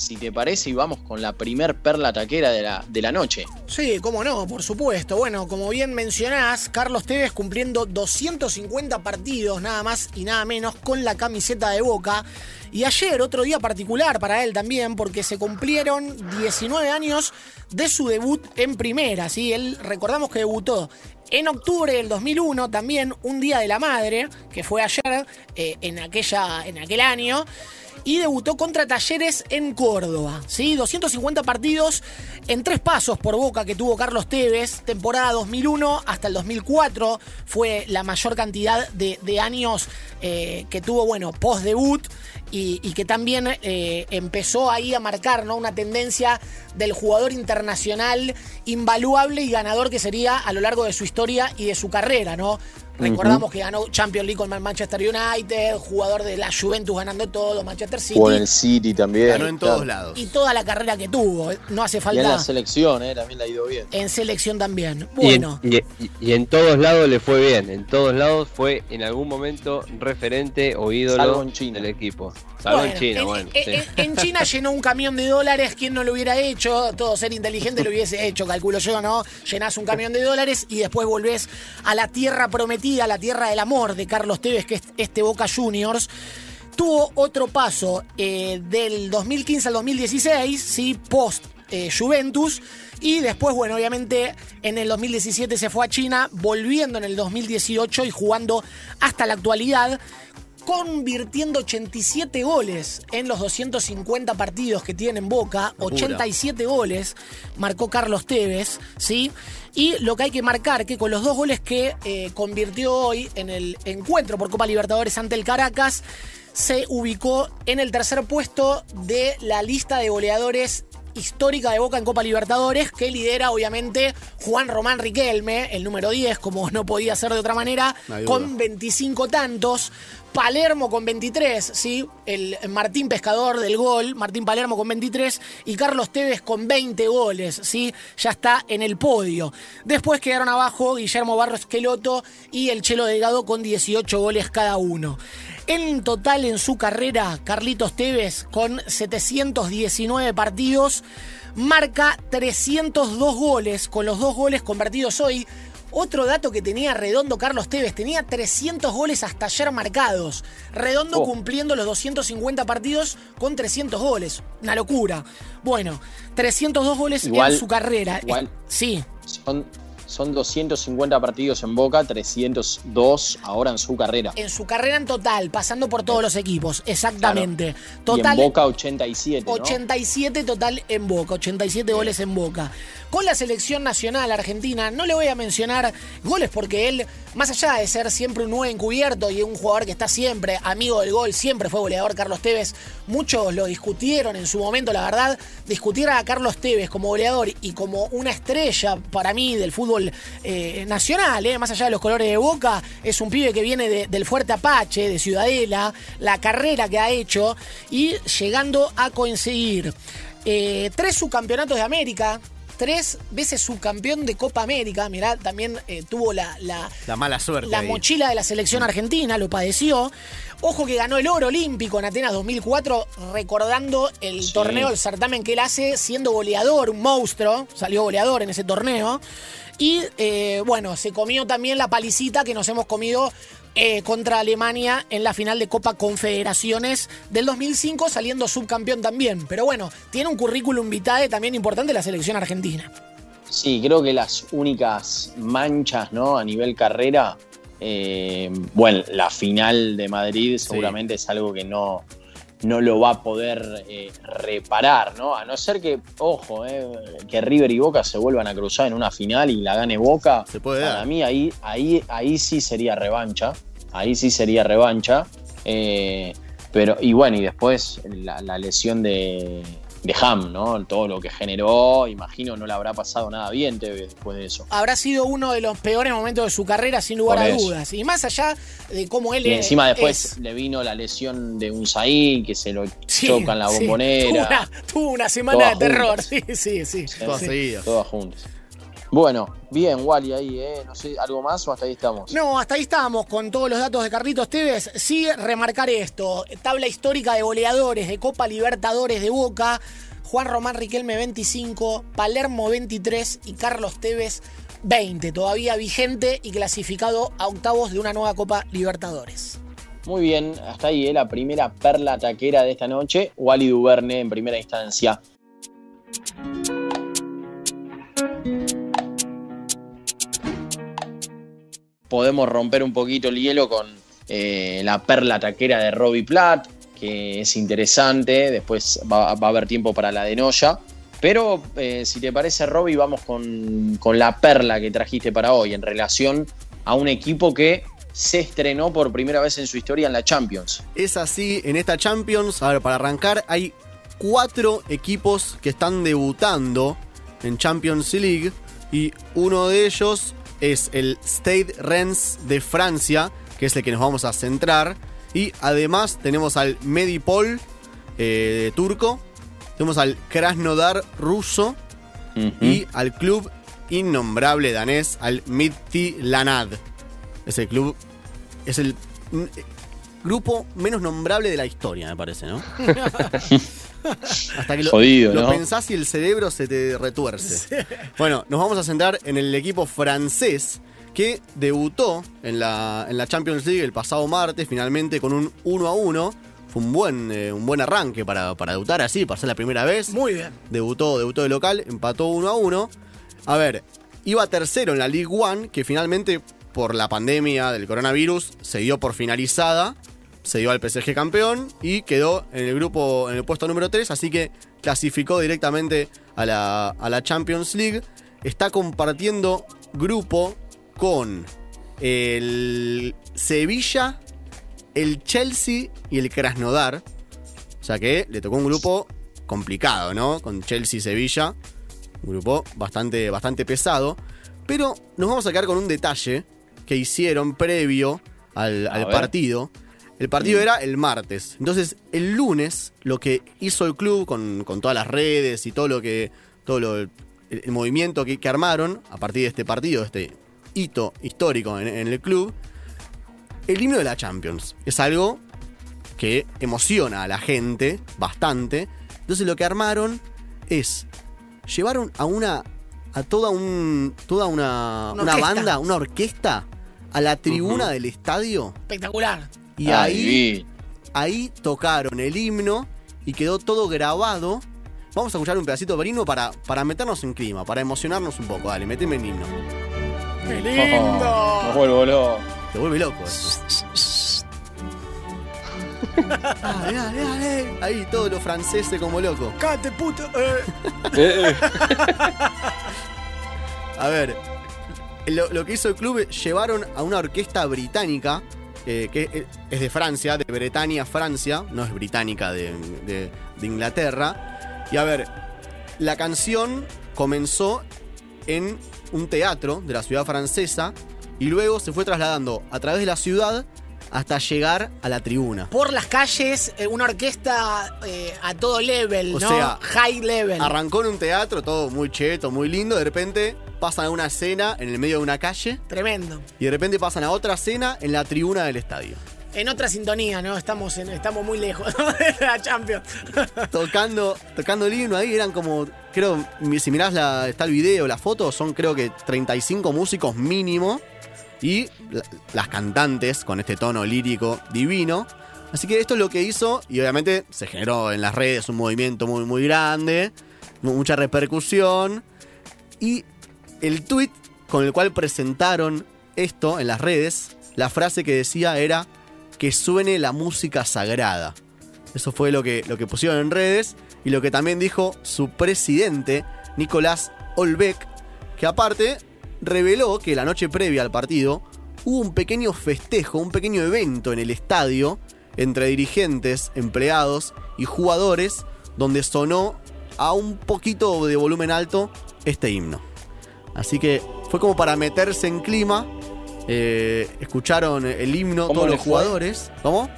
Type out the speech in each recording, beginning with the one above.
si te parece, y vamos con la primer perla taquera de la, de la noche. Sí, cómo no, por supuesto. Bueno, como bien mencionás, Carlos Tevez cumpliendo 250 partidos, nada más y nada menos, con la camiseta de Boca. Y ayer, otro día particular para él también, porque se cumplieron 19 años de su debut en primera. ¿sí? Él, recordamos que debutó en octubre del 2001, también un Día de la Madre, que fue ayer, eh, en, aquella, en aquel año y debutó contra Talleres en Córdoba. ¿sí? 250 partidos en tres pasos por boca que tuvo Carlos Tevez, temporada 2001 hasta el 2004 fue la mayor cantidad de, años eh, que tuvo, bueno, post-debut y, que también eh, empezó ahí a marcar ¿no? una tendencia del jugador internacional invaluable y ganador que sería a lo largo de su historia y de su carrera, ¿no? Recordamos que ganó Champions League con Manchester United, jugador de la Juventus ganando todo, Manchester City. Con el City también. Ganó en todos lados. Y toda la carrera que tuvo. No hace falta. Y en la selección, eh, también la ha ido bien. En selección también. Bueno. Y en, y, y en, todos lados le fue bien. En todos lados fue en algún momento referente o ídolo del equipo. Salvo bueno, en China, en, bueno. en, sí. en, China llenó un camión de dólares. ¿Quién no lo hubiera hecho? Todo ser inteligente lo hubiese hecho, calculo yo, ¿no? Llenás un camión de dólares y después volvés a la tierra prometida, a la tierra del amor de Carlos Tevez, que es este Boca Juniors. Tuvo otro paso eh, del 2015 al 2016, ¿sí? Post eh, Juventus. Y después, bueno, obviamente en el 2017 se fue a China, volviendo en el 2018 y jugando hasta la actualidad convirtiendo 87 goles en los 250 partidos que tiene en Boca, 87 goles marcó Carlos Tevez, ¿sí? Y lo que hay que marcar que con los dos goles que eh, convirtió hoy en el encuentro por Copa Libertadores ante el Caracas, se ubicó en el tercer puesto de la lista de goleadores histórica de Boca en Copa Libertadores, que lidera obviamente Juan Román Riquelme, el número 10, como no podía ser de otra manera, con 25 tantos. Palermo con 23, ¿sí? El Martín Pescador del gol, Martín Palermo con 23 y Carlos Tevez con 20 goles, ¿sí? Ya está en el podio. Después quedaron abajo Guillermo Barros Queloto y el Chelo Delgado con 18 goles cada uno. En total en su carrera, Carlitos Tevez con 719 partidos marca 302 goles, con los dos goles convertidos hoy. Otro dato que tenía Redondo Carlos Tevez, tenía 300 goles hasta ayer marcados. Redondo oh. cumpliendo los 250 partidos con 300 goles. Una locura. Bueno, 302 goles igual, en su carrera. Igual, sí. Son, son 250 partidos en Boca, 302 ahora en su carrera. En su carrera en total, pasando por todos los equipos, exactamente. Claro. Total, y en Boca 87. ¿no? 87 total en Boca, 87 Bien. goles en Boca. Con la selección nacional argentina, no le voy a mencionar goles porque él, más allá de ser siempre un nuevo encubierto y un jugador que está siempre amigo del gol, siempre fue goleador Carlos Tevez, muchos lo discutieron en su momento, la verdad, discutir a Carlos Tevez como goleador y como una estrella para mí del fútbol eh, nacional, eh, más allá de los colores de Boca, es un pibe que viene de, del Fuerte Apache, de Ciudadela, la carrera que ha hecho y llegando a conseguir eh, tres subcampeonatos de América, tres veces subcampeón de Copa América. Mirá, también eh, tuvo la, la, la, mala suerte. La ahí. mochila de la selección argentina, lo padeció. Ojo que ganó el oro olímpico en Atenas 2004, recordando el sí. torneo, el certamen que él hace siendo goleador, un monstruo. Salió goleador en ese torneo. Y eh, bueno, se comió también la palicita que nos hemos comido eh, contra Alemania en la final de Copa Confederaciones del 2005, saliendo subcampeón también. Pero bueno, tiene un currículum vitae también importante la selección argentina. Sí, creo que las únicas manchas ¿no? a nivel carrera, eh, bueno, la final de Madrid seguramente sí. es algo que no, no lo va a poder eh, reparar, ¿no? A no ser que, ojo, eh, que River y Boca se vuelvan a cruzar en una final y la gane Boca. Se puede Para dar. mí ahí, ahí, ahí sí sería revancha. Ahí sí sería revancha. Eh, pero, y bueno, y después la, la lesión de, de Ham, ¿no? Todo lo que generó, imagino no le habrá pasado nada bien después de eso. Habrá sido uno de los peores momentos de su carrera, sin lugar a dudas. Y más allá de cómo él Y encima después le vino la lesión de un Zayn que se lo choca en la bombonera. Tuvo, una, semana de terror, sí, sí, sí. Todas juntas. Bueno, bien, Wally, ahí, ¿eh? No sé, ¿algo más o hasta ahí estamos? No, hasta ahí estamos con todos los datos de Carlitos Tevez. Sí, remarcar esto: tabla histórica de goleadores de Copa Libertadores de Boca. Juan Román Riquelme 25, Palermo 23 y Carlos Tevez 20. Todavía vigente y clasificado a octavos de una nueva Copa Libertadores. Muy bien, hasta ahí ¿eh? la primera perla taquera de esta noche. Wally Duverne en primera instancia. Podemos romper un poquito el hielo con eh, la perla taquera de Robbie Platt, que es interesante. Después va, a haber tiempo para la de Noya. Pero eh, si te parece, Robbie, vamos con, la perla que trajiste para hoy en relación a un equipo que se estrenó por primera vez en su historia en la Champions. Es así, en esta Champions, a ver, para arrancar, hay cuatro equipos que están debutando en Champions League y uno de ellos es el Stade Rennes de Francia, que es el que nos vamos a centrar. Y además tenemos al Medipol eh, turco, tenemos al Krasnodar ruso y al club innombrable danés, al Midtjylland. Ese club es el grupo menos nombrable de la historia, me parece, ¿no? Hasta que lo, pensás y el cerebro se te retuerce. Bueno, nos vamos a centrar en el equipo francés que debutó en la, en la Champions League el pasado martes, finalmente con un 1 a 1. Fue un buen, eh, un buen arranque para, para debutar así, para ser la primera vez. Muy bien. Debutó, debutó de local, empató 1 a 1. A ver, iba tercero en la League One, que finalmente por la pandemia del coronavirus se dio por finalizada se dio al PSG campeón y quedó en el grupo, en el puesto número 3, así que clasificó directamente a la, a la Champions League. Está compartiendo grupo con el Sevilla, el Chelsea y el Krasnodar. O sea que le tocó un grupo complicado, ¿no? Con Chelsea y Sevilla. Un grupo bastante, bastante pesado. Pero nos vamos a quedar con un detalle que hicieron previo al, al partido. El partido era el martes. Entonces, el lunes, lo que hizo el club con, todas las redes y todo lo que. todo el, movimiento que, armaron a partir de este partido, este hito histórico en, el club. El himno de la Champions. Es algo que emociona a la gente bastante. Entonces lo que armaron es. Llevaron a una. a toda un. toda una. una, banda, una orquesta a la tribuna del estadio. Espectacular. Y ahí, ahí tocaron el himno y quedó todo grabado. Vamos a escuchar un pedacito de himno para, para meternos en clima, para emocionarnos un poco. Dale, meteme el himno. ¡Qué lindo! me vuelvo loco. Te vuelve loco. dale, dale, dale. Ahí todos los franceses como loco. ¡Cate, puto! Eh. a ver, lo, lo, que hizo el club, llevaron a una orquesta británica eh, que es de Francia, de Bretaña, Francia, no es británica de, Inglaterra. Y a ver, la canción comenzó en un teatro de la ciudad francesa y luego se fue trasladando a través de la ciudad hasta llegar a la tribuna. Por las calles, eh, una orquesta eh, a todo level, o sea, High level. Arrancó en un teatro, todo muy cheto, muy lindo, de repente pasan a una escena en el medio de una calle. Tremendo. Y de repente pasan a otra escena en la tribuna del estadio. En otra sintonía, ¿no? Estamos, estamos muy lejos de la Champions. tocando, tocando el himno ahí, eran como, creo, si mirás la, está el video, la foto, son creo que 35 músicos mínimo. Y las cantantes con este tono lírico divino. Así que esto es lo que hizo y obviamente se generó en las redes un movimiento muy muy grande, mucha repercusión. Y el tweet con el cual presentaron esto en las redes, la frase que decía era que suene la música sagrada. Eso fue lo que, lo que pusieron en redes y lo que también dijo su presidente, Nicolás Olbeck, que aparte reveló que la noche previa al partido hubo un pequeño festejo, un pequeño evento en el estadio entre dirigentes, empleados y jugadores donde sonó a un poquito de volumen alto este himno. Así que fue como para meterse en clima. Eh, escucharon el himno todos los jugadores. ¿Cómo?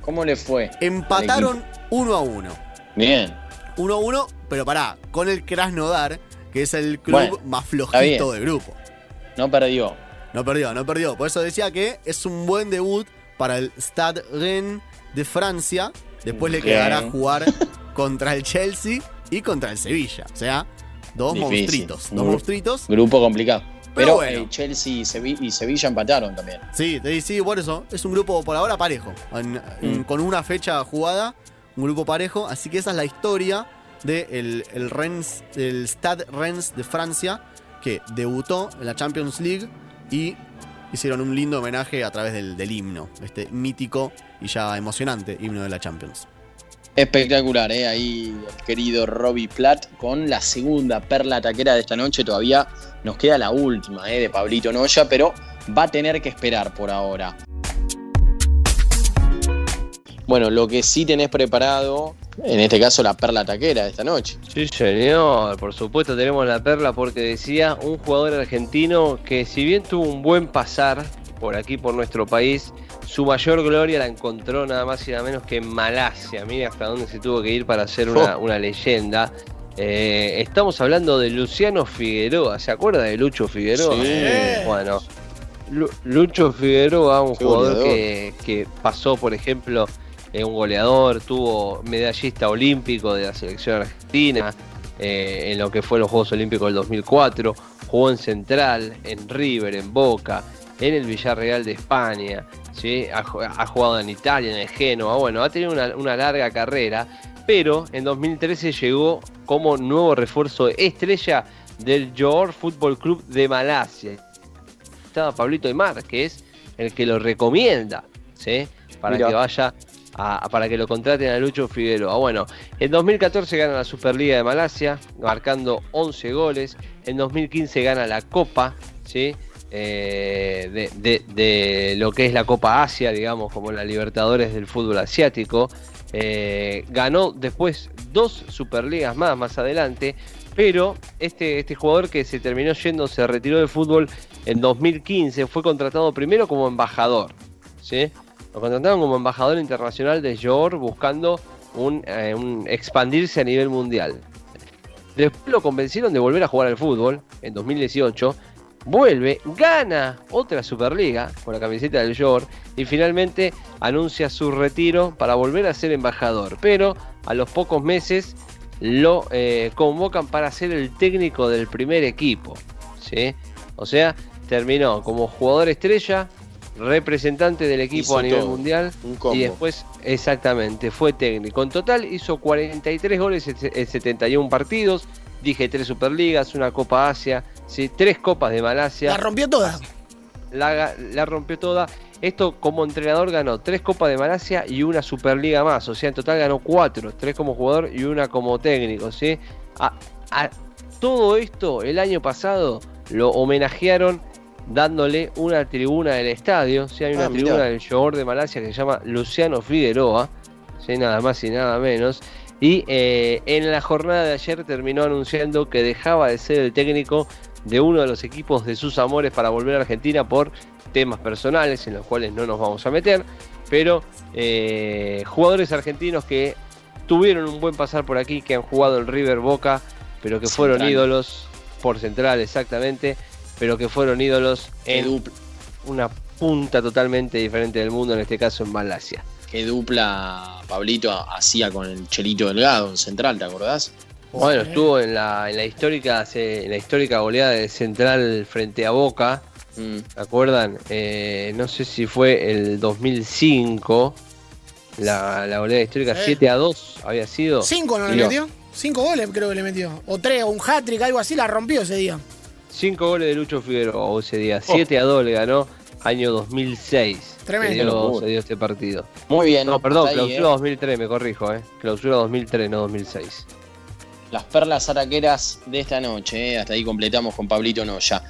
¿Cómo le fue? Empataron uno a uno. Bien. Uno a uno, pero pará, con el Krasnodar, que es el club más flojito del grupo. No perdió. No perdió, no perdió. Por eso decía que es un buen debut para el Stade Rennes de Francia. Después le quedará jugar contra el Chelsea y contra el Sevilla. O sea, dos monstruitos. Dos monstruitos. Grupo complicado. Pero, eh, Chelsea y Sevilla, empataron también. Sí, sí, por eso. Es un grupo por ahora parejo. Mm. Con una fecha jugada, un grupo parejo. Así que esa es la historia del el Rennes, el Stade Rennes de Francia, que debutó en la Champions League y hicieron un lindo homenaje a través del, del himno, este mítico y ya emocionante himno de la Champions. Espectacular, ¿eh? ahí el querido Robbie Platt con la segunda perla taquera de esta noche. Todavía nos queda la última ¿eh? de Pablito Noya, pero va a tener que esperar por ahora. Bueno, lo que sí tenés preparado, en este caso la perla taquera de esta noche. Sí, señor, por supuesto tenemos la perla porque decía un jugador argentino que si bien tuvo un buen pasar por aquí, por nuestro país, su mayor gloria la encontró nada más y nada menos que en Malasia. Mire hasta dónde se tuvo que ir para ser una, leyenda. Eh, estamos hablando de Luciano Figueroa. ¿Se acuerda de Lucho Figueroa? Sí. Bueno, Lucho Figueroa, un jugador que, pasó, por ejemplo, en un goleador, tuvo medallista olímpico de la selección argentina, eh, en lo que fue los Juegos Olímpicos del 2004, jugó en Central, en River, en Boca, en el Villarreal de España, ¿sí? ha, jugado en Italia, en el Genoa, bueno, ha tenido una, larga carrera, pero en 2013 llegó como nuevo refuerzo estrella del Johor Football Club de Malasia. Estaba Pablito Aymar, que es el que lo recomienda, ¿sí? Para que vaya para que lo contraten a Lucho Figueroa. Bueno, en 2014 gana la Superliga de Malasia, marcando 11 goles. En 2015 gana la Copa, ¿sí? Eh, de, lo que es la Copa Asia, digamos, como la Libertadores del fútbol asiático. Eh, ganó después dos Superligas más, más adelante. Pero este, este jugador que se terminó yendo, se retiró del fútbol en 2015, fue contratado primero como embajador. ¿sí? Lo contrataron como embajador internacional de Johor buscando un, eh, un expandirse a nivel mundial. Después lo convencieron de volver a jugar al fútbol en 2018 vuelve, gana otra Superliga con la camiseta del York y finalmente anuncia su retiro para volver a ser embajador. Pero a los pocos meses lo eh, convocan para ser el técnico del primer equipo. ¿sí? O sea, terminó como jugador estrella, representante del equipo a nivel mundial y después exactamente fue técnico. En total hizo 43 goles en 71 partidos, dije tres Superligas, una Copa Asia, ¿sí? tres Copas de Malasia. La rompió toda. La, rompió toda. Esto como entrenador ganó tres Copas de Malasia y una Superliga más. O sea, en total ganó cuatro. Tres como jugador y una como técnico. ¿sí? A, todo esto el año pasado lo homenajearon dándole una tribuna del estadio. ¿sí? Hay una ah, tribuna del jugador de Malasia que se llama Luciano Figueroa. ¿sí? Nada más y nada menos. Y eh, en la jornada de ayer terminó anunciando que dejaba de ser el técnico de uno de los equipos de sus amores para volver a Argentina por temas personales en los cuales no nos vamos a meter, pero eh, jugadores argentinos que tuvieron un buen pasar por aquí, que han jugado en River Boca, pero que fueron ídolos por Central exactamente, pero que fueron ídolos en una punta totalmente diferente del mundo, en este caso en Malasia. Qué dupla Pablito hacía con el Chelito Delgado en Central, ¿te acordás? Bueno, estuvo en la, en la histórica en la histórica goleada de Central frente a Boca. Mm. ¿te acuerdan? Eh, no sé si fue el 2005. La, la goleada histórica 7 a 2 había sido. 5 no le metió. 5 goles creo que le metió. O 3, o un hat-trick, algo así, la rompió ese día. 5 goles de Lucho Figueroa ese día. 7 a 2 le ganó año 2006. Tremendo. Se dio, este partido. Muy bien. No, perdón, clausura 2003, ¿eh? me corrijo, ¿eh? Clausura 2003, no 2006. Las perlas araqueras de esta noche, ¿eh? Hasta ahí completamos con Pablito Noya.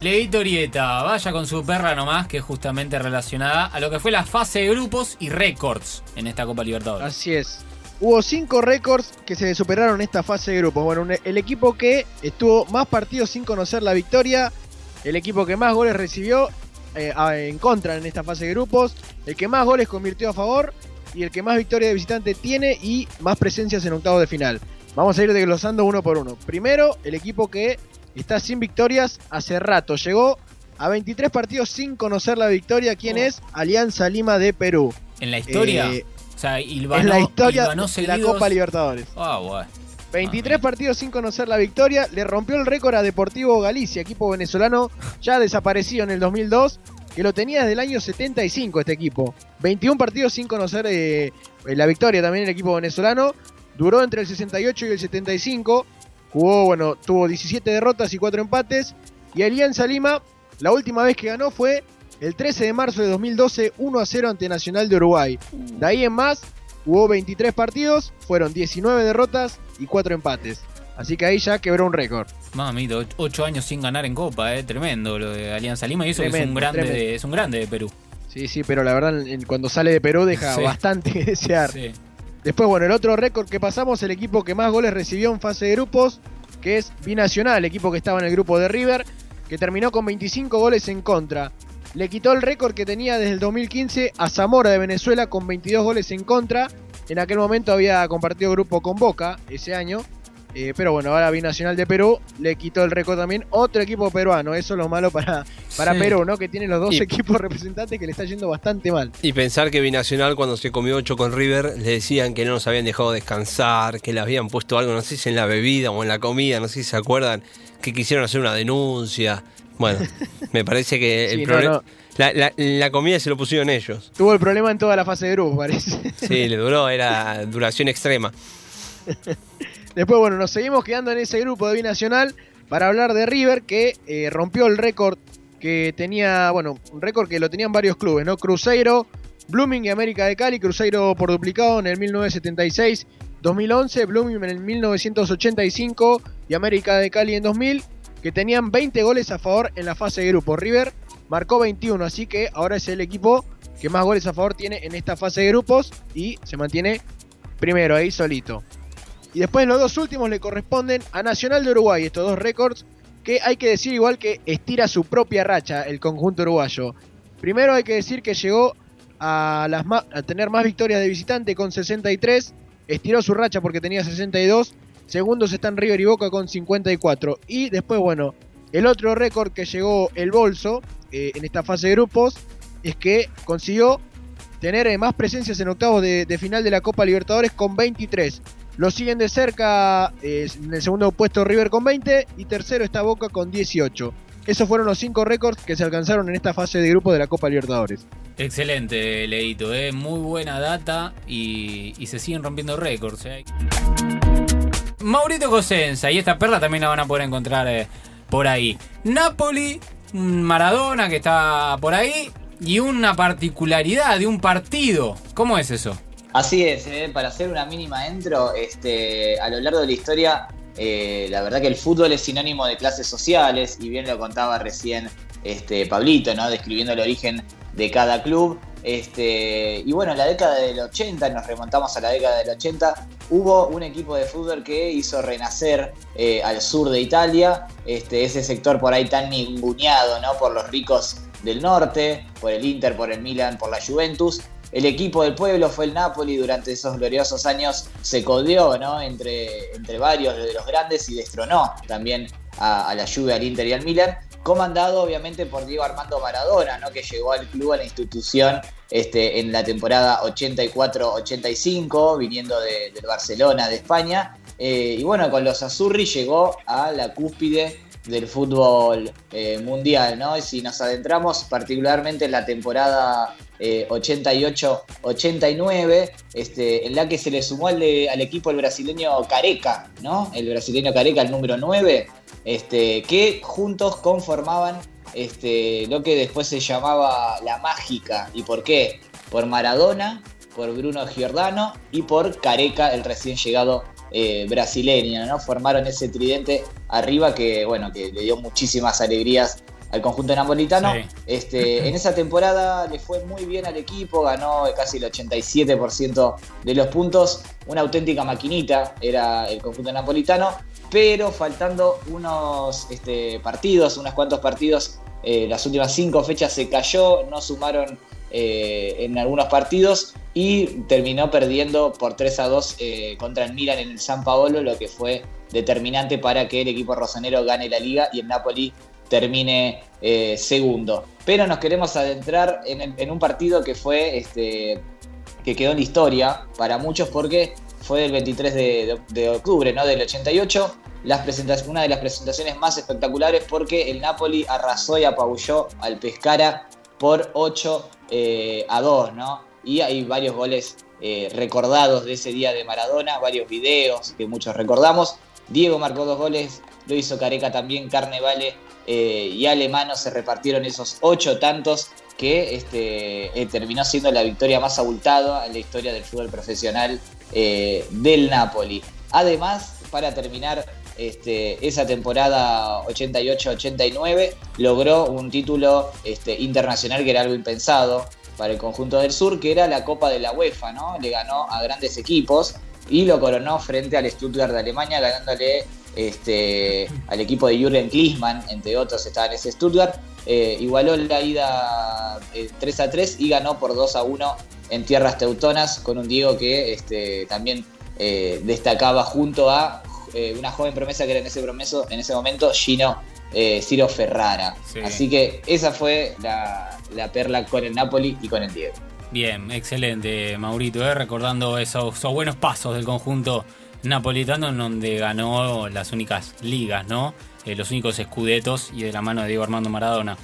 Leito Orieta, vaya con su perra nomás, que es justamente relacionada a lo que fue la fase de grupos y récords en esta Copa Libertadores. Así es. hubo cinco récords que se superaron en esta fase de grupos. Bueno, un- el equipo que estuvo más partidos sin conocer la victoria, el equipo que más goles recibió eh, a- en contra en esta fase de grupos, el que más goles convirtió a favor y el que más victorias de visitante tiene y más presencias en octavos de final. Vamos a ir desglosando uno por uno. Primero, el equipo que está sin victorias hace rato. Llegó a 23 partidos sin conocer la victoria. ¿Quién Oh. es? Alianza Lima de Perú. En la historia. Eh, o sea, hilvanó, es la historia de la. Copa Libertadores. Ah, bueno. 23 partidos sin conocer la victoria, le rompió el récord a Deportivo Galicia, equipo venezolano ya desaparecido en el 2002, que lo tenía desde el año 75 este equipo. 21 partidos sin conocer eh, la victoria también el equipo venezolano, duró entre el 68 y el 75, jugó, bueno, tuvo 17 derrotas y 4 empates, y Alianza Lima, la última vez que ganó fue el 13 de marzo de 2012, 1 a 0 ante Nacional de Uruguay. De ahí en más, Jugó 23 partidos, fueron 19 derrotas y 4 empates. Así que ahí ya quebró un récord. Och- ocho años sin ganar en Copa, eh, tremendo lo de Alianza Lima y eso que es un grande de, es un grande de Perú. Sí, sí, pero la verdad cuando sale de Perú deja Sí. bastante que desear. Sí. Después, bueno, el otro récord que pasamos, el equipo que más goles recibió en fase de grupos, que es Binacional, el equipo que estaba en el grupo de River, que terminó con 25 goles en contra. Le quitó el récord que tenía desde el 2015 a Zamora de Venezuela con 22 goles en contra. En aquel momento había compartido grupo con Boca ese año. Eh, pero bueno, ahora Binacional de Perú le quitó el récord también. Otro equipo peruano, eso es lo malo para, para Sí. Perú, ¿no? Que tiene los dos Y- equipos representantes que le está yendo bastante mal. Y pensar que Binacional cuando se comió 8 con River le decían que no nos habían dejado descansar, que le habían puesto algo, no sé si en la bebida o en la comida, no sé si se acuerdan, que quisieron hacer una denuncia. Bueno, me parece que el Sí, problema... no. La, la- la comida se lo pusieron ellos. Tuvo el problema en toda la fase de grupos, parece. Sí, le duró, era duración extrema. Después, bueno, nos seguimos quedando en ese grupo de Binacional para hablar de River, que eh, rompió el récord que tenía, bueno, un récord que lo tenían varios clubes, ¿no? Cruzeiro, Blooming y América de Cali, Cruzeiro por duplicado en el 1976, 2011, Blooming en el 1985 y América de Cali en 2000, que tenían 20 goles a favor en la fase de grupo. River marcó 21, así que ahora es el equipo que más goles a favor tiene en esta fase de grupos y se mantiene primero ahí solito. Y después los dos últimos le corresponden a Nacional de Uruguay, estos dos récords que hay que decir igual que estira su propia racha el conjunto uruguayo. Primero hay que decir que llegó a, las a tener más victorias de visitante con 63, estiró su racha porque tenía 62, segundos están River y Boca con 54. Y después, bueno, el otro récord que llegó el Bolso eh, en esta fase de grupos es que consiguió tener eh, más presencias en octavos de, de final de la Copa Libertadores con 23. Lo siguen de cerca eh, en el segundo puesto River con 20 y tercero está Boca con 18. Esos fueron los cinco récords que se alcanzaron en esta fase de grupo de la Copa Libertadores. Excelente, Leito, eh. muy buena data y, se siguen rompiendo récords. eh. Maurito Cosenza, y esta perla también la van a poder encontrar eh, por ahí. Napoli, Maradona que está por ahí y una particularidad de un partido. ¿Cómo es eso? Así es, eh, para hacer una mínima intro, este, a lo largo de la historia, eh, la verdad que el fútbol es sinónimo de clases sociales, y bien lo contaba recién este, Pablito, ¿no? describiendo el origen de cada club. Este, y bueno, en la década del 80, nos remontamos a la década del 80, hubo un equipo de fútbol que hizo renacer eh, al sur de Italia, este, ese sector por ahí tan ninguneado ¿no? por los ricos del norte, por el Inter, por el Milan, por la Juventus. El equipo del pueblo fue el Napoli, durante esos gloriosos años se codeó ¿no? entre, entre varios de los grandes y destronó también a, la Juve, al Inter y al Milan, comandado obviamente por Diego Armando Maradona, ¿no? que llegó al club, a la institución este, en la temporada 84-85, viniendo de- del Barcelona, de España. Eh, y bueno, con los Azurri llegó a la cúspide del fútbol eh, mundial, ¿no? Y si nos adentramos particularmente en la temporada eh, 88-89, este, en la que se le sumó al, de- al equipo el brasileño Careca, ¿no? El brasileño Careca, el número 9, este, que juntos conformaban este, lo que después se llamaba la mágica. ¿Y por qué? Por Maradona, por Bruno Giordano y por Careca, el recién llegado eh, brasileño, ¿no? Formaron ese tridente arriba que, bueno, que le dio muchísimas alegrías al conjunto napolitano. Sí. Este, en esa temporada le fue muy bien al equipo, ganó casi el 87% de los puntos, una auténtica maquinita era el conjunto napolitano, pero faltando unos este, partidos, unos cuantos partidos, eh, las últimas cinco fechas se cayó, no sumaron eh, en algunos partidos y terminó perdiendo por 3 a 2 eh, contra el Milan en el San Paolo, lo que fue determinante para que el equipo rosonero gane la liga y el Napoli termine eh, segundo. Pero nos queremos adentrar en, un partido que fue este, que quedó en la historia para muchos porque fue el 23 de, octubre ¿no? del 88. Las una de las presentaciones más espectaculares porque el Napoli arrasó y apabulló al Pescara por 8 eh, a 2, ¿no? Y hay varios goles eh, recordados de ese día de Maradona, varios videos que muchos recordamos. Diego marcó dos goles, lo hizo Careca también, Carnevale eh, y Alemano se repartieron esos ocho tantos que este, terminó siendo la victoria más abultada en la historia del fútbol profesional del Napoli. Además, para terminar este, esa temporada 88-89, logró un título este, internacional que era algo impensado para el conjunto del sur, que era la Copa de la UEFA, ¿no? Le ganó a grandes equipos y lo coronó frente al Stuttgart de Alemania, ganándole este, al equipo de Jürgen Klinsmann, entre otros, estaba en ese Stuttgart. Eh, igualó la ida eh, 3 a 3 y ganó por 2 a 1 en tierras teutonas con un Diego que este, también eh, destacaba junto a eh, una joven promesa que era en ese, promeso, en ese momento Gino eh, Ciro Ferrara. Sí. Así que esa fue la, la perla con el Napoli y con el Diego. Bien, excelente, Maurito, ¿eh? recordando esos, esos buenos pasos del conjunto napolitano en donde ganó las únicas ligas, ¿no? Eh, los únicos escudetos y de la mano de Diego Armando Maradona.